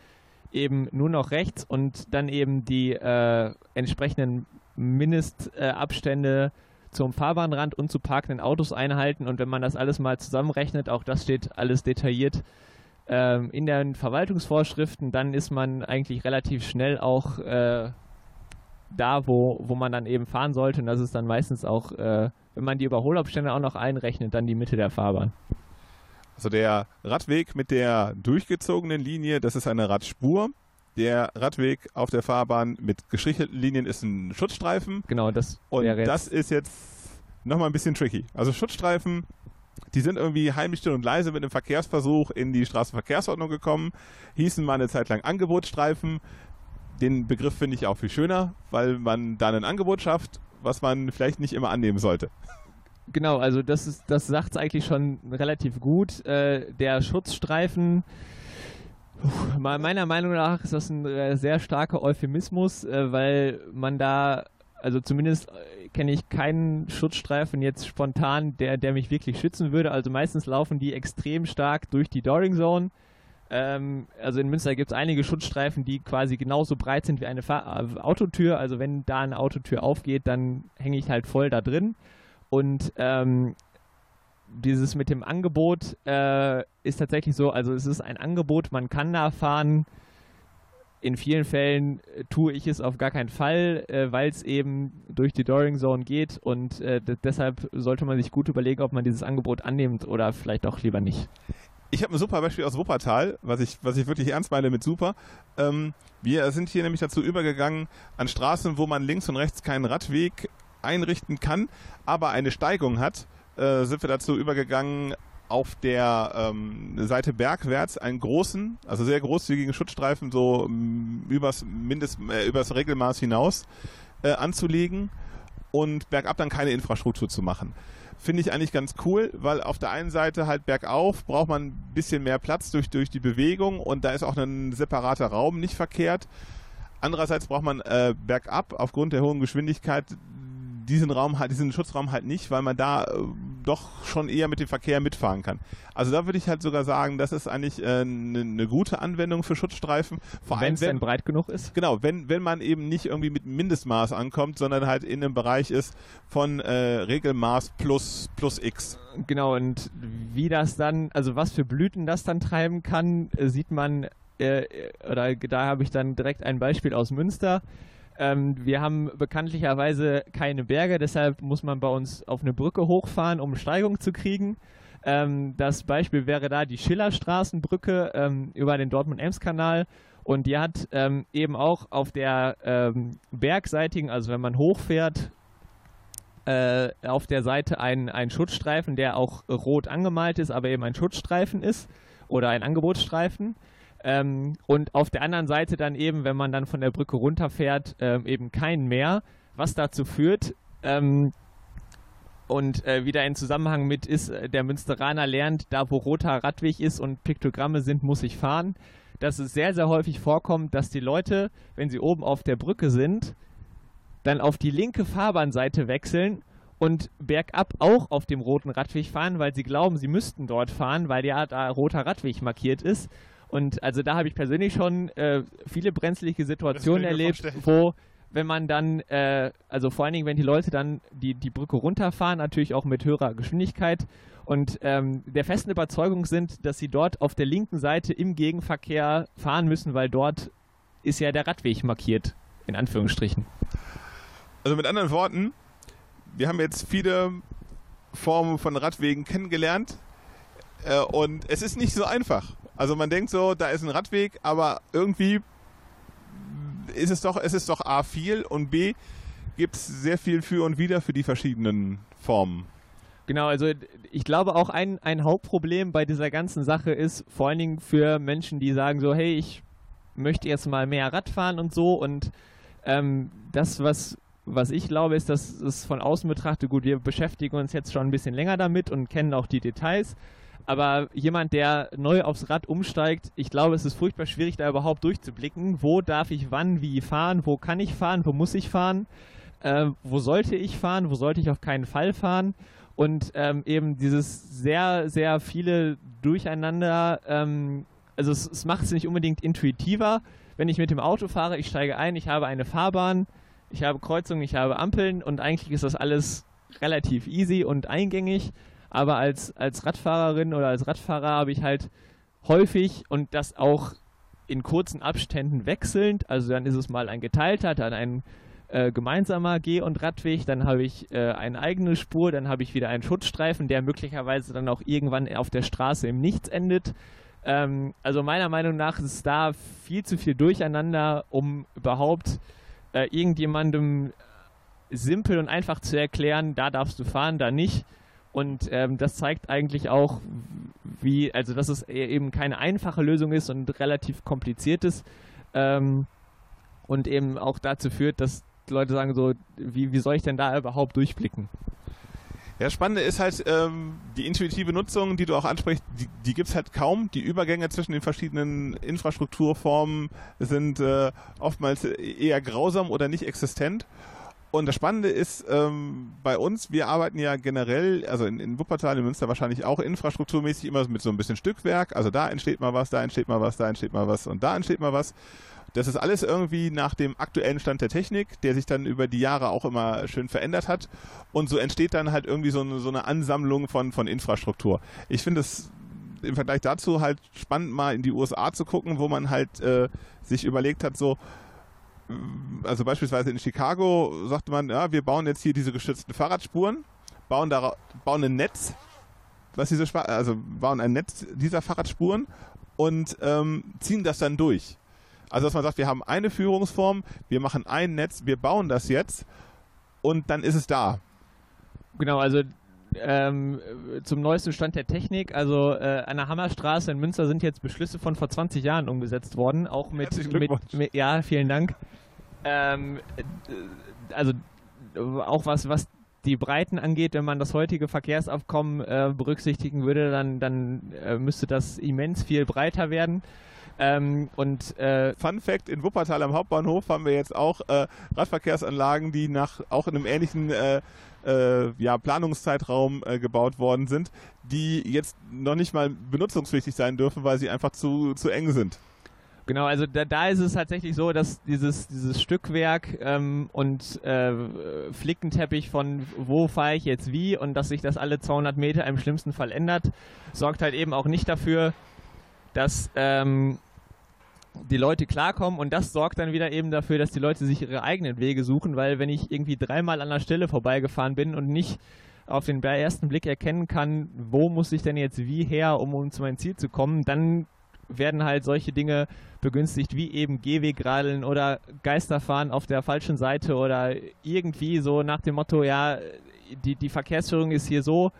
eben nur noch rechts und dann eben die äh, entsprechenden Mindestabstände zum Fahrbahnrand und zu parkenden Autos einhalten. Und wenn man das alles mal zusammenrechnet, auch das steht alles detailliert ähm, in den Verwaltungsvorschriften, dann ist man eigentlich relativ schnell auch äh, da, wo, wo man dann eben fahren sollte. Und das ist dann meistens auch, äh, wenn man die Überholabstände auch noch einrechnet, dann die Mitte der Fahrbahn. Also der Radweg mit der durchgezogenen Linie, das ist eine Radspur. Der Radweg auf der Fahrbahn mit gestrichelten Linien ist ein Schutzstreifen. Genau, das Und das ist jetzt nochmal ein bisschen tricky. Also Schutzstreifen, die sind irgendwie heimlich still und leise mit einem Verkehrsversuch in die Straßenverkehrsordnung gekommen, hießen mal eine Zeit lang Angebotsstreifen. Den Begriff finde ich auch viel schöner, weil man dann ein Angebot schafft, was man vielleicht nicht immer annehmen sollte. Genau, also das ist, das sagt es eigentlich schon relativ gut. Äh, der Schutzstreifen, puh, meiner Meinung nach ist das ein äh, sehr starker Euphemismus, äh, weil man da, also zumindest äh, kenne ich keinen Schutzstreifen jetzt spontan, der, der mich wirklich schützen würde. Also meistens laufen die extrem stark durch die Doring Zone. Ähm, also in Münster gibt es einige Schutzstreifen, die quasi genauso breit sind wie eine Fahr Autotür. Also wenn da eine Autotür aufgeht, dann hänge ich halt voll da drin. Und ähm, dieses mit dem Angebot äh, ist tatsächlich so, also es ist ein Angebot, man kann da fahren. In vielen Fällen äh, tue ich es auf gar keinen Fall, äh, weil es eben durch die Doring Zone geht und äh, deshalb sollte man sich gut überlegen, ob man dieses Angebot annimmt oder vielleicht auch lieber nicht. Ich habe ein super Beispiel aus Wuppertal, was ich, was ich wirklich ernst meine mit super. Ähm, wir sind hier nämlich dazu übergegangen, an Straßen, wo man links und rechts keinen Radweg einrichten kann, aber eine Steigung hat, äh, sind wir dazu übergegangen, auf der ähm, Seite bergwärts einen großen, also sehr großzügigen Schutzstreifen so übers Mindest, äh, übers Regelmaß hinaus äh, anzulegen und bergab dann keine Infrastruktur zu machen. Finde ich eigentlich ganz cool, weil auf der einen Seite halt bergauf braucht man ein bisschen mehr Platz durch, durch die Bewegung und da ist auch ein separater Raum nicht verkehrt. Andererseits braucht man äh, bergab aufgrund der hohen Geschwindigkeit diesen Raum halt, diesen Schutzraum halt nicht, weil man da äh, doch schon eher mit dem Verkehr mitfahren kann. Also da würde ich halt sogar sagen, das ist eigentlich eine äh, ne, ne gute Anwendung für Schutzstreifen. Vor wenn es denn breit genug ist. Genau, wenn, wenn man eben nicht irgendwie mit Mindestmaß ankommt, sondern halt in einem Bereich ist von äh, Regelmaß plus, plus X. Genau, und wie das dann, also was für Blüten das dann treiben kann, äh, sieht man, äh, oder da habe ich dann direkt ein Beispiel aus Münster. Ähm, wir haben bekanntlicherweise keine Berge, deshalb muss man bei uns auf eine Brücke hochfahren, um Steigung zu kriegen. Ähm, das Beispiel wäre da die Schillerstraßenbrücke ähm, über den Dortmund-Ems-Kanal. Und die hat ähm, eben auch auf der ähm, bergseitigen, also wenn man hochfährt, äh, auf der Seite einen, Schutzstreifen, der auch rot angemalt ist, aber eben ein Schutzstreifen ist oder ein Angebotsstreifen. Ähm, und auf der anderen Seite dann eben, wenn man dann von der Brücke runterfährt, ähm, eben keinen mehr, was dazu führt, ähm, und äh, wieder in Zusammenhang mit ist, äh, der Münsteraner lernt, da wo roter Radweg ist und Piktogramme sind, muss ich fahren. Dass es sehr, sehr häufig vorkommt, dass die Leute, wenn sie oben auf der Brücke sind, dann auf die linke Fahrbahnseite wechseln und bergab auch auf dem roten Radweg fahren, weil sie glauben, sie müssten dort fahren, weil ja da roter Radweg markiert ist. Und also da habe ich persönlich schon äh, viele brenzliche Situationen erlebt, wo wenn man dann, äh, also vor allen Dingen, wenn die Leute dann die, die Brücke runterfahren, natürlich auch mit höherer Geschwindigkeit und ähm, der festen Überzeugung sind, dass sie dort auf der linken Seite im Gegenverkehr fahren müssen, weil dort ist ja der Radweg markiert, in Anführungsstrichen. Also mit anderen Worten, wir haben jetzt viele Formen von Radwegen kennengelernt äh, und es ist nicht so einfach. Also man denkt so, da ist ein Radweg, aber irgendwie ist es doch, es ist doch A viel und B gibt es sehr viel für und wieder für die verschiedenen Formen. Genau, also ich glaube auch ein, ein Hauptproblem bei dieser ganzen Sache ist vor allen Dingen für Menschen, die sagen so, hey, ich möchte jetzt mal mehr Rad fahren und so und ähm, das, was, was ich glaube, ist, dass es von außen betrachtet, gut, wir beschäftigen uns jetzt schon ein bisschen länger damit und kennen auch die Details, Aber jemand, der neu aufs Rad umsteigt, ich glaube, es ist furchtbar schwierig, da überhaupt durchzublicken. Wo darf ich wann, wie fahren? Wo kann ich fahren? Wo muss ich fahren? Äh, wo sollte ich fahren? Wo sollte ich auf keinen Fall fahren? Und ähm, eben dieses sehr, sehr viele Durcheinander, ähm, also es, es macht es nicht unbedingt intuitiver, wenn ich mit dem Auto fahre, ich steige ein, ich habe eine Fahrbahn, ich habe Kreuzungen, ich habe Ampeln und eigentlich ist das alles relativ easy und eingängig. Aber als, als Radfahrerin oder als Radfahrer habe ich halt häufig und das auch in kurzen Abständen wechselnd. Also dann ist es mal ein geteilter, dann ein äh, gemeinsamer Geh- und Radweg, dann habe ich äh, eine eigene Spur, dann habe ich wieder einen Schutzstreifen, der möglicherweise dann auch irgendwann auf der Straße im Nichts endet. Ähm, also meiner Meinung nach ist da viel zu viel Durcheinander, um überhaupt äh, irgendjemandem simpel und einfach zu erklären, da darfst du fahren, da nicht. Und ähm, das zeigt eigentlich auch, wie, also dass es e-, eben keine einfache Lösung ist und relativ kompliziert ist. Ähm, und eben auch dazu führt, dass Leute sagen so, wie, wie soll ich denn da überhaupt durchblicken? Ja, Spannende ist halt ähm, die intuitive Nutzung, die du auch ansprichst, die, die gibt es halt kaum. Die Übergänge zwischen den verschiedenen Infrastrukturformen sind äh, oftmals eher grausam oder nicht existent. Und das Spannende ist ähm, bei uns, wir arbeiten ja generell, also in, in Wuppertal, in Münster wahrscheinlich auch infrastrukturmäßig immer mit so ein bisschen Stückwerk. Also da entsteht mal was, da entsteht mal was, da entsteht mal was und da entsteht mal was. Das ist alles irgendwie nach dem aktuellen Stand der Technik, der sich dann über die Jahre auch immer schön verändert hat. Und so entsteht dann halt irgendwie so eine, so eine Ansammlung von, von Infrastruktur. Ich finde es im Vergleich dazu halt spannend, mal in die USA zu gucken, wo man halt äh, sich überlegt hat, so, also beispielsweise in Chicago sagte man, ja, wir bauen jetzt hier diese geschützten Fahrradspuren, bauen, da, bauen ein Netz, was diese, also bauen ein Netz dieser Fahrradspuren und ähm, ziehen das dann durch. Also dass man sagt, wir haben eine Führungsform, wir machen ein Netz, wir bauen das jetzt und dann ist es da. Genau, also ähm, zum neuesten Stand der Technik. Also äh, an der Hammerstraße in Münster sind jetzt Beschlüsse von vor 20 Jahren umgesetzt worden, auch mit, mit, mit ja, vielen Dank. Ähm, äh, also auch was, was die Breiten angeht, wenn man das heutige Verkehrsaufkommen äh, berücksichtigen würde, dann, dann äh, müsste das immens viel breiter werden. Ähm, und äh, Fun Fact: In Wuppertal am Hauptbahnhof haben wir jetzt auch äh, Radverkehrsanlagen, die nach auch in einem ähnlichen äh, äh, ja, Planungszeitraum äh, gebaut worden sind, die jetzt noch nicht mal benutzungspflichtig sein dürfen, weil sie einfach zu, zu eng sind. Genau, also da, da ist es tatsächlich so, dass dieses, dieses Stückwerk ähm, und äh, Flickenteppich von wo fahre ich jetzt wie und dass sich das alle 200 Meter im schlimmsten Fall ändert, sorgt halt eben auch nicht dafür, dass ähm, die Leute klarkommen und das sorgt dann wieder eben dafür, dass die Leute sich ihre eigenen Wege suchen, weil wenn ich irgendwie dreimal an der Stelle vorbeigefahren bin und nicht auf den ersten Blick erkennen kann, wo muss ich denn jetzt wie her, um, um zu meinem Ziel zu kommen, dann werden halt solche Dinge begünstigt, wie eben Gehwegradeln oder Geisterfahren auf der falschen Seite oder irgendwie so nach dem Motto, ja, die, die Verkehrsführung ist hier so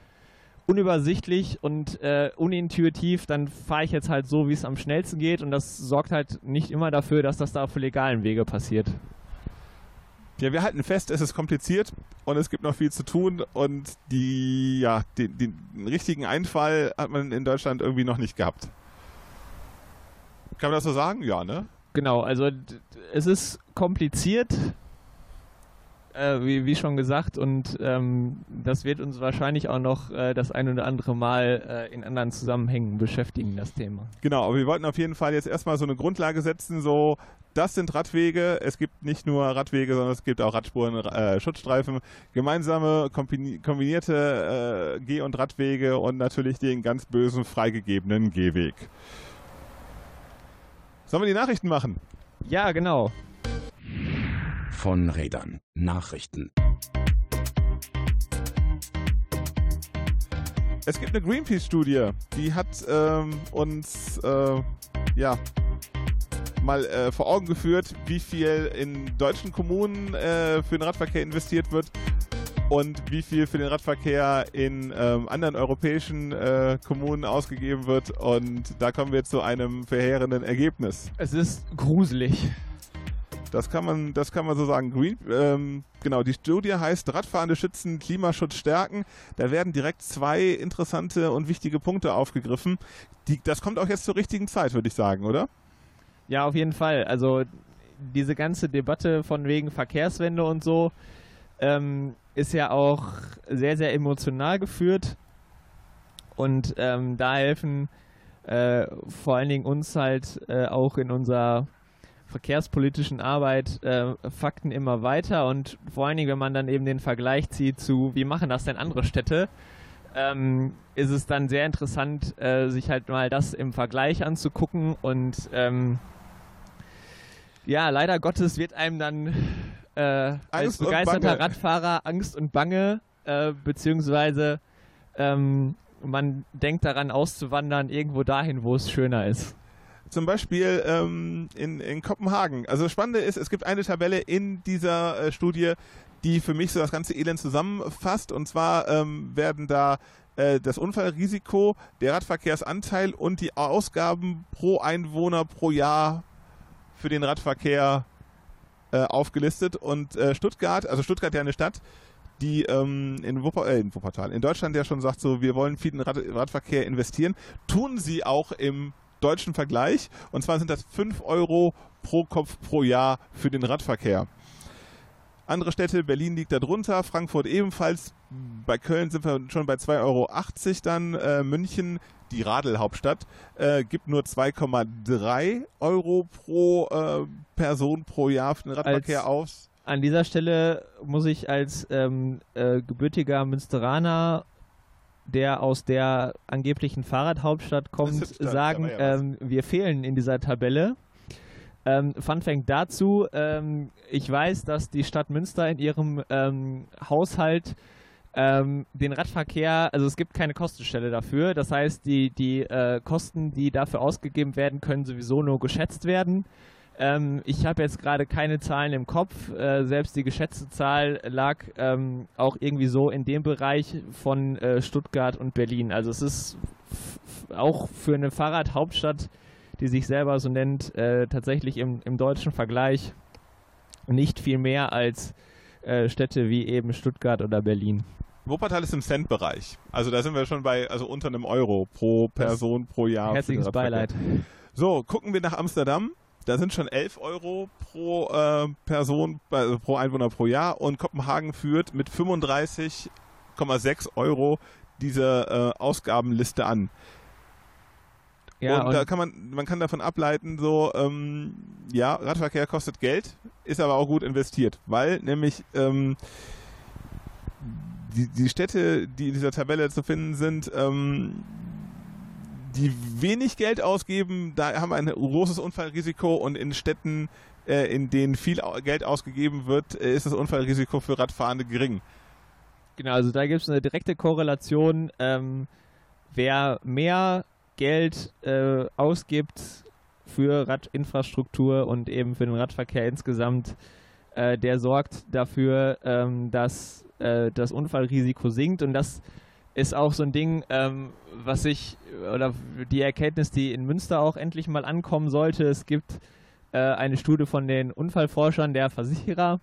unübersichtlich und äh, unintuitiv, dann fahre ich jetzt halt so, wie es am schnellsten geht und das sorgt halt nicht immer dafür, dass das da auf legalen Wege passiert. Ja, wir halten fest, es ist kompliziert und es gibt noch viel zu tun und die, ja, den, den richtigen Einfall hat man in Deutschland irgendwie noch nicht gehabt. Kann man das so sagen? Ja, ne? Genau, also es ist kompliziert, äh, wie, wie, schon gesagt, und ähm, das wird uns wahrscheinlich auch noch äh, das ein oder andere Mal äh, in anderen Zusammenhängen beschäftigen, das Thema. Genau, aber wir wollten auf jeden Fall jetzt erstmal so eine Grundlage setzen, so das sind Radwege, es gibt nicht nur Radwege, sondern es gibt auch Radspuren, äh, Schutzstreifen, gemeinsame kombinierte äh, Geh- und Radwege und natürlich den ganz bösen freigegebenen Gehweg. Sollen wir die Nachrichten machen? Ja, genau von Rädern. Nachrichten. Es gibt eine Greenpeace-Studie, die hat ähm, uns äh, ja mal äh, vor Augen geführt, wie viel in deutschen Kommunen äh, für den Radverkehr investiert wird und wie viel für den Radverkehr in ähm, anderen europäischen äh, Kommunen ausgegeben wird. Und da kommen wir zu einem verheerenden Ergebnis. Es ist gruselig. Das kann man, das kann man so sagen. Green, ähm, genau, die Studie heißt Radfahrende schützen, Klimaschutz stärken. Da werden direkt zwei interessante und wichtige Punkte aufgegriffen. Die, das kommt auch jetzt zur richtigen Zeit, würde ich sagen, oder? Ja, auf jeden Fall. Also diese ganze Debatte von wegen Verkehrswende und so ähm, ist ja auch sehr, sehr emotional geführt. Und ähm, da helfen äh, vor allen Dingen uns halt äh, auch in unserer verkehrspolitischen Arbeit äh, Fakten immer weiter und vor allen Dingen, wenn man dann eben den Vergleich zieht zu, wie machen das denn andere Städte, ähm, ist es dann sehr interessant, äh, sich halt mal das im Vergleich anzugucken und ähm, ja, leider Gottes wird einem dann äh, als begeisterter Radfahrer Angst und Bange, äh, beziehungsweise ähm, man denkt daran auszuwandern, irgendwo dahin, wo es schöner ist. Zum Beispiel ähm, in, in Kopenhagen. Also das Spannende ist, es gibt eine Tabelle in dieser äh, Studie, die für mich so das ganze Elend zusammenfasst. Und zwar ähm, werden da äh, das Unfallrisiko, der Radverkehrsanteil und die Ausgaben pro Einwohner pro Jahr für den Radverkehr äh, aufgelistet. Und äh, Stuttgart, also Stuttgart ja eine Stadt, die ähm, in, Wupper, äh, in Wuppertal, in Deutschland ja schon sagt, so wir wollen viel in Rad Radverkehr investieren, tun sie auch im deutschen Vergleich. Und zwar sind das 5 Euro pro Kopf pro Jahr für den Radverkehr. Andere Städte, Berlin liegt da drunter, Frankfurt ebenfalls. Bei Köln sind wir schon bei 2,80 Euro dann. Äh, München, die Radelhauptstadt, äh, gibt nur 2,3 Euro pro äh, Person pro Jahr für den Radverkehr aus. An dieser Stelle muss ich als ähm, äh, gebürtiger Münsteraner der aus der angeblichen Fahrradhauptstadt kommt, sagen, ja ähm, wir fehlen in dieser Tabelle. Ähm, Fun Fact dazu, ähm, ich weiß, dass die Stadt Münster in ihrem ähm, Haushalt ähm, den Radverkehr, also es gibt keine Kostenstelle dafür. Das heißt, die, die äh, Kosten, die dafür ausgegeben werden, können sowieso nur geschätzt werden. Ähm, ich habe jetzt gerade keine Zahlen im Kopf. Äh, selbst die geschätzte Zahl lag ähm, auch irgendwie so in dem Bereich von äh, Stuttgart und Berlin. Also es ist auch für eine Fahrradhauptstadt, die sich selber so nennt, äh, tatsächlich im, im, deutschen Vergleich nicht viel mehr als äh, Städte wie eben Stuttgart oder Berlin. Wuppertal ist im Cent-Bereich. Also da sind wir schon bei, also unter einem Euro pro Person das pro Jahr. Herzliches Beileid. So, gucken wir nach Amsterdam. Da sind schon 11 Euro pro äh, Person, also pro Einwohner pro Jahr und Kopenhagen führt mit 35,6 Euro diese äh, Ausgabenliste an. Ja, und, und, da kann man, man kann davon ableiten, so, ähm, ja, Radverkehr kostet Geld, ist aber auch gut investiert, weil nämlich ähm, die, die Städte, die in dieser Tabelle zu finden sind, ähm, die wenig Geld ausgeben, da haben wir ein großes Unfallrisiko und in Städten, äh, in denen viel Geld ausgegeben wird, äh, ist das Unfallrisiko für Radfahrende gering. Genau, also da gibt es eine direkte Korrelation. Ähm, wer mehr Geld äh, ausgibt für Radinfrastruktur und eben für den Radverkehr insgesamt, äh, der sorgt dafür, ähm, dass äh, das Unfallrisiko sinkt und das ist auch so ein Ding, ähm, was ich, oder die Erkenntnis, die in Münster auch endlich mal ankommen sollte. Es gibt äh, eine Studie von den Unfallforschern der Versicherer,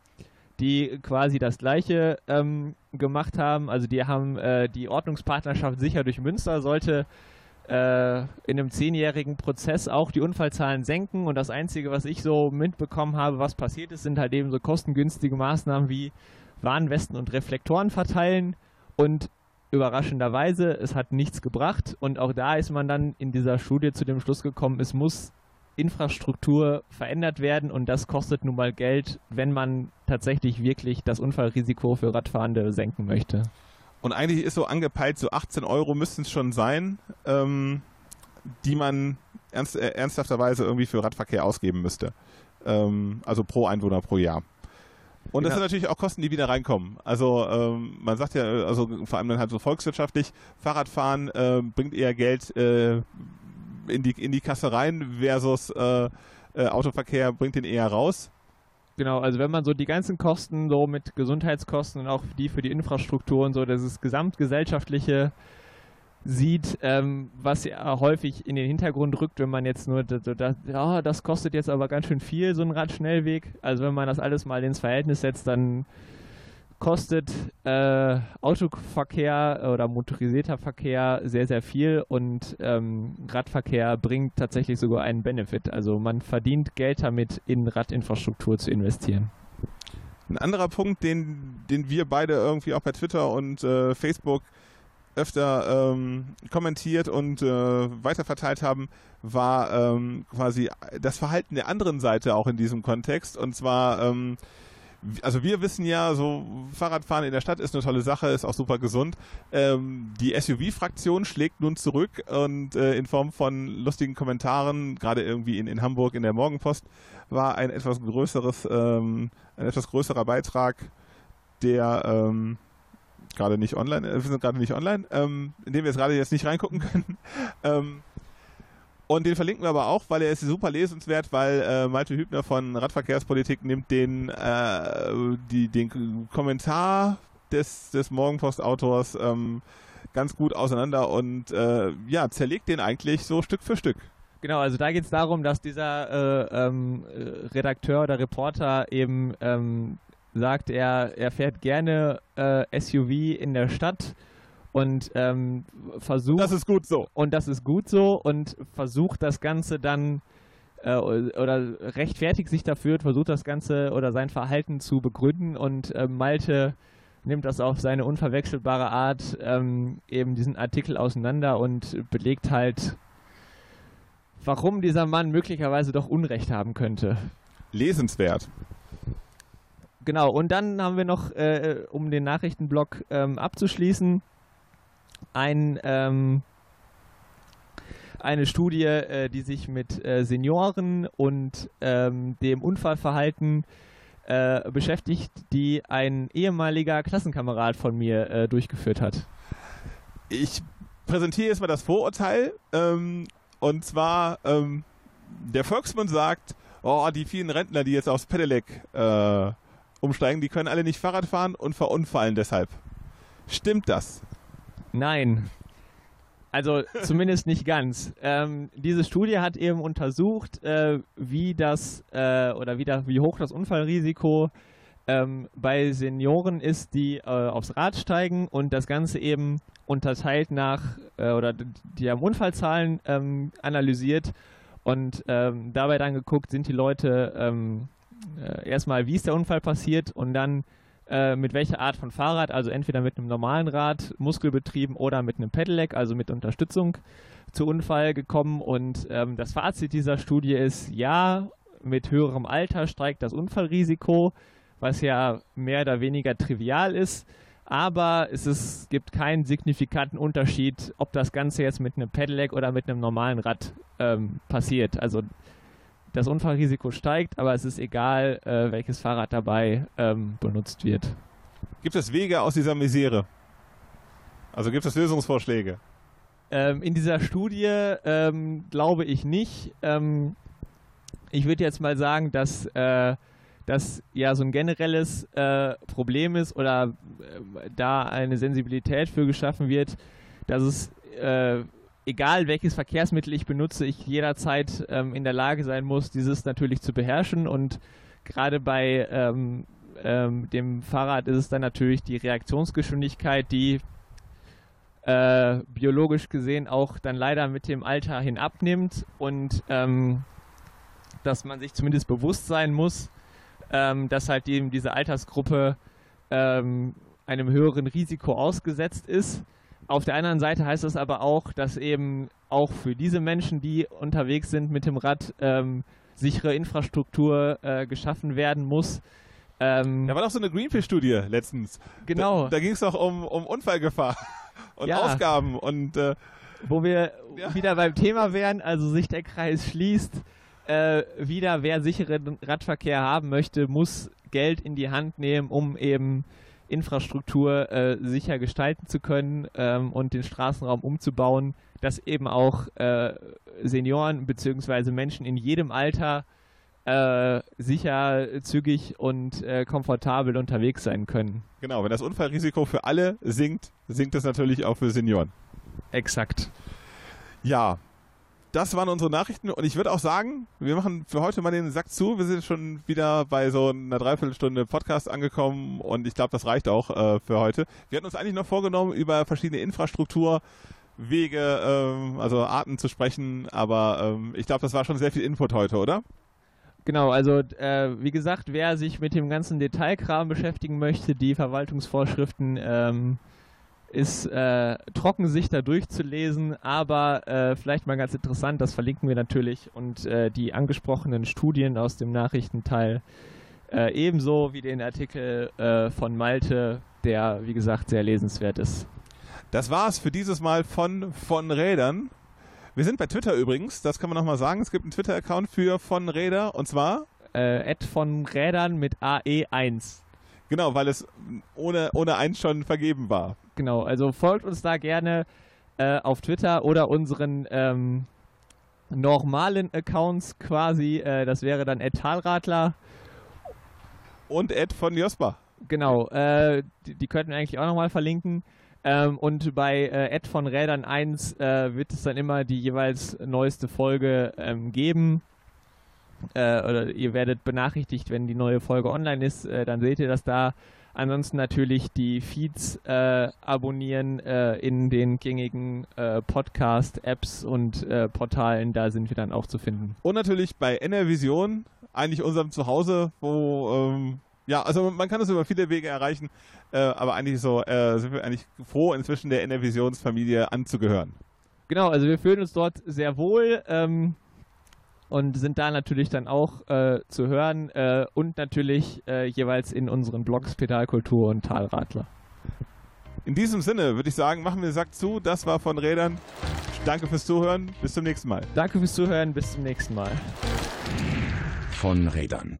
die quasi das Gleiche ähm, gemacht haben. Also die haben äh, die Ordnungspartnerschaft sicher durch Münster sollte äh, in einem zehnjährigen Prozess auch die Unfallzahlen senken. Und das Einzige, was ich so mitbekommen habe, was passiert ist, sind halt eben so kostengünstige Maßnahmen wie Warnwesten und Reflektoren verteilen. Und überraschenderweise, es hat nichts gebracht. Und auch da ist man dann in dieser Studie zu dem Schluss gekommen, es muss Infrastruktur verändert werden und das kostet nun mal Geld, wenn man tatsächlich wirklich das Unfallrisiko für Radfahrende senken möchte. Und eigentlich ist so angepeilt, so 18 Euro müssten es schon sein, ähm, die man ernst, äh, ernsthafterweise irgendwie für Radverkehr ausgeben müsste. Ähm, also pro Einwohner pro Jahr. Und das ja. sind natürlich auch Kosten, die wieder reinkommen. Also ähm, man sagt ja, also vor allem dann halt so volkswirtschaftlich, Fahrradfahren äh, bringt eher Geld äh, in, die, in die Kasse rein versus äh, äh, Autoverkehr bringt den eher raus. Genau, also wenn man so die ganzen Kosten so mit Gesundheitskosten und auch die für die Infrastruktur und so, das ist gesamtgesellschaftliche sieht, ähm, was ja häufig in den Hintergrund rückt, wenn man jetzt nur, das, das, oh, das kostet jetzt aber ganz schön viel, so ein Radschnellweg. Also wenn man das alles mal ins Verhältnis setzt, dann kostet äh, Autoverkehr oder motorisierter Verkehr sehr, sehr viel und ähm, Radverkehr bringt tatsächlich sogar einen Benefit. Also man verdient Geld damit, in Radinfrastruktur zu investieren. Ein anderer Punkt, den, den wir beide irgendwie auch bei Twitter und äh, Facebook öfter ähm, kommentiert und äh, weiterverteilt haben, war ähm, quasi das Verhalten der anderen Seite auch in diesem Kontext. Und zwar ähm, also wir wissen ja, so Fahrradfahren in der Stadt ist eine tolle Sache, ist auch super gesund. Ähm, die SUV-Fraktion schlägt nun zurück und äh, in Form von lustigen Kommentaren, gerade irgendwie in, in Hamburg in der Morgenpost, war ein etwas größeres, ähm, ein etwas größerer Beitrag, der ähm, gerade nicht online, äh, wir sind gerade nicht online, ähm, in dem wir jetzt gerade jetzt nicht reingucken können. ähm, und den verlinken wir aber auch, weil er ist super lesenswert, weil äh, Malte Hübner von Radverkehrspolitik nimmt den, äh, die, den Kommentar des, des Morgenpost-Autors ähm, ganz gut auseinander und äh, ja, zerlegt den eigentlich so Stück für Stück. Genau, also da geht es darum, dass dieser äh, ähm, Redakteur oder Reporter eben ähm, sagt, er, er fährt gerne äh, SUV in der Stadt und ähm, versucht. Das ist gut so. Und das ist gut so und versucht das Ganze dann äh, oder rechtfertigt sich dafür, versucht das Ganze oder sein Verhalten zu begründen und äh, Malte nimmt das auf seine unverwechselbare Art ähm, eben diesen Artikel auseinander und belegt halt, warum dieser Mann möglicherweise doch Unrecht haben könnte. Lesenswert. Genau, und dann haben wir noch, äh, um den Nachrichtenblock ähm, abzuschließen, ein, ähm, eine Studie, äh, die sich mit äh, Senioren und ähm, dem Unfallverhalten äh, beschäftigt, die ein ehemaliger Klassenkamerad von mir äh, durchgeführt hat. Ich präsentiere jetzt mal das Vorurteil. Ähm, und zwar, ähm, der Volksmund sagt, oh, die vielen Rentner, die jetzt aufs Pedelec äh, umsteigen, die können alle nicht Fahrrad fahren und verunfallen deshalb. Stimmt das? Nein. Also zumindest nicht ganz. Ähm, diese Studie hat eben untersucht, äh, wie das äh, oder wie, da, wie hoch das Unfallrisiko ähm, bei Senioren ist, die äh, aufs Rad steigen und das Ganze eben unterteilt nach äh, oder die haben Unfallzahlen ähm, analysiert und ähm, dabei dann geguckt, sind die Leute ähm, äh, erstmal, wie ist der Unfall passiert und dann äh, mit welcher Art von Fahrrad, also entweder mit einem normalen Rad, muskelbetrieben oder mit einem Pedelec, also mit Unterstützung, zu Unfall gekommen. Und ähm, das Fazit dieser Studie ist, ja, mit höherem Alter steigt das Unfallrisiko, was ja mehr oder weniger trivial ist. Aber es ist, gibt keinen signifikanten Unterschied, ob das Ganze jetzt mit einem Pedelec oder mit einem normalen Rad ähm, passiert. Also das Unfallrisiko steigt, aber es ist egal, äh, welches Fahrrad dabei ähm, benutzt wird. Gibt es Wege aus dieser Misere? Also gibt es Lösungsvorschläge? Ähm, in dieser Studie ähm, glaube ich nicht. Ähm, ich würde jetzt mal sagen, dass äh, das ja so ein generelles äh, Problem ist oder äh, da eine Sensibilität für geschaffen wird, dass es äh, egal welches Verkehrsmittel ich benutze, ich jederzeit ähm, in der Lage sein muss, dieses natürlich zu beherrschen. Und gerade bei ähm, ähm, dem Fahrrad ist es dann natürlich die Reaktionsgeschwindigkeit, die äh, biologisch gesehen auch dann leider mit dem Alter hin abnimmt und ähm, dass man sich zumindest bewusst sein muss, ähm, dass halt eben diese Altersgruppe ähm, einem höheren Risiko ausgesetzt ist auf der anderen Seite heißt das aber auch, dass eben auch für diese Menschen, die unterwegs sind mit dem Rad, ähm, sichere Infrastruktur äh, geschaffen werden muss. Ähm, da war doch so eine Greenpeace-Studie letztens. Genau. Da, da ging es doch um, um Unfallgefahr und ja. Aufgaben und äh, wo wir ja. wieder beim Thema wären, also sich der Kreis schließt. Äh, wieder, wer sicheren Radverkehr haben möchte, muss Geld in die Hand nehmen, um eben Infrastruktur äh, sicher gestalten zu können ähm, und den Straßenraum umzubauen, dass eben auch äh, Senioren bzw. Menschen in jedem Alter äh, sicher, zügig und äh, komfortabel unterwegs sein können. Genau, wenn das Unfallrisiko für alle sinkt, sinkt es natürlich auch für Senioren. Exakt. Ja, das waren unsere Nachrichten und ich würde auch sagen, wir machen für heute mal den Sack zu. Wir sind schon wieder bei so einer Dreiviertelstunde Podcast angekommen und ich glaube, das reicht auch äh, für heute. Wir hatten uns eigentlich noch vorgenommen, über verschiedene Infrastrukturwege, ähm, also Arten zu sprechen, aber ähm, ich glaube, das war schon sehr viel Input heute, oder? Genau, also äh, wie gesagt, wer sich mit dem ganzen Detailkram beschäftigen möchte, die Verwaltungsvorschriften ähm, ist äh, trocken sich da durchzulesen, aber äh, vielleicht mal ganz interessant, das verlinken wir natürlich und äh, die angesprochenen Studien aus dem Nachrichtenteil äh, ebenso wie den Artikel äh, von Malte, der wie gesagt sehr lesenswert ist. Das war's für dieses Mal von von Rädern. Wir sind bei Twitter übrigens, das kann man nochmal sagen. Es gibt einen Twitter-Account für von Räder und zwar äh, von Rädern mit AE1. Genau, weil es ohne, ohne eins schon vergeben war. Genau, also folgt uns da gerne äh, auf Twitter oder unseren ähm, normalen Accounts quasi. Äh, das wäre dann Ed Talradler. Und Ed von Jospa. Genau, äh, die, die, könnten wir eigentlich auch nochmal verlinken. Ähm, und bei äh, Ed von Rädern 1 äh, wird es dann immer die jeweils neueste Folge ähm, geben äh, oder ihr werdet benachrichtigt, wenn die neue Folge online ist, äh, dann seht ihr das da. Ansonsten natürlich die Feeds äh, abonnieren äh, in den gängigen äh, Podcast-Apps und äh, Portalen, da sind wir dann auch zu finden. Und natürlich bei NRVision, eigentlich unserem Zuhause, wo ähm, ja, also man kann es über viele Wege erreichen, aber eigentlich so sind wir eigentlich froh, inzwischen der NRVisions-Familie anzugehören. Genau, also wir fühlen uns dort sehr wohl. Ähm, und sind da natürlich dann auch äh, zu hören äh, und natürlich äh, jeweils in unseren Blogs Pedalkultur und Talradler. In diesem Sinne würde ich sagen, machen wir Sack zu. Das war von Rädern. Danke fürs Zuhören. Bis zum nächsten Mal. Danke fürs Zuhören. Bis zum nächsten Mal. Von Rädern.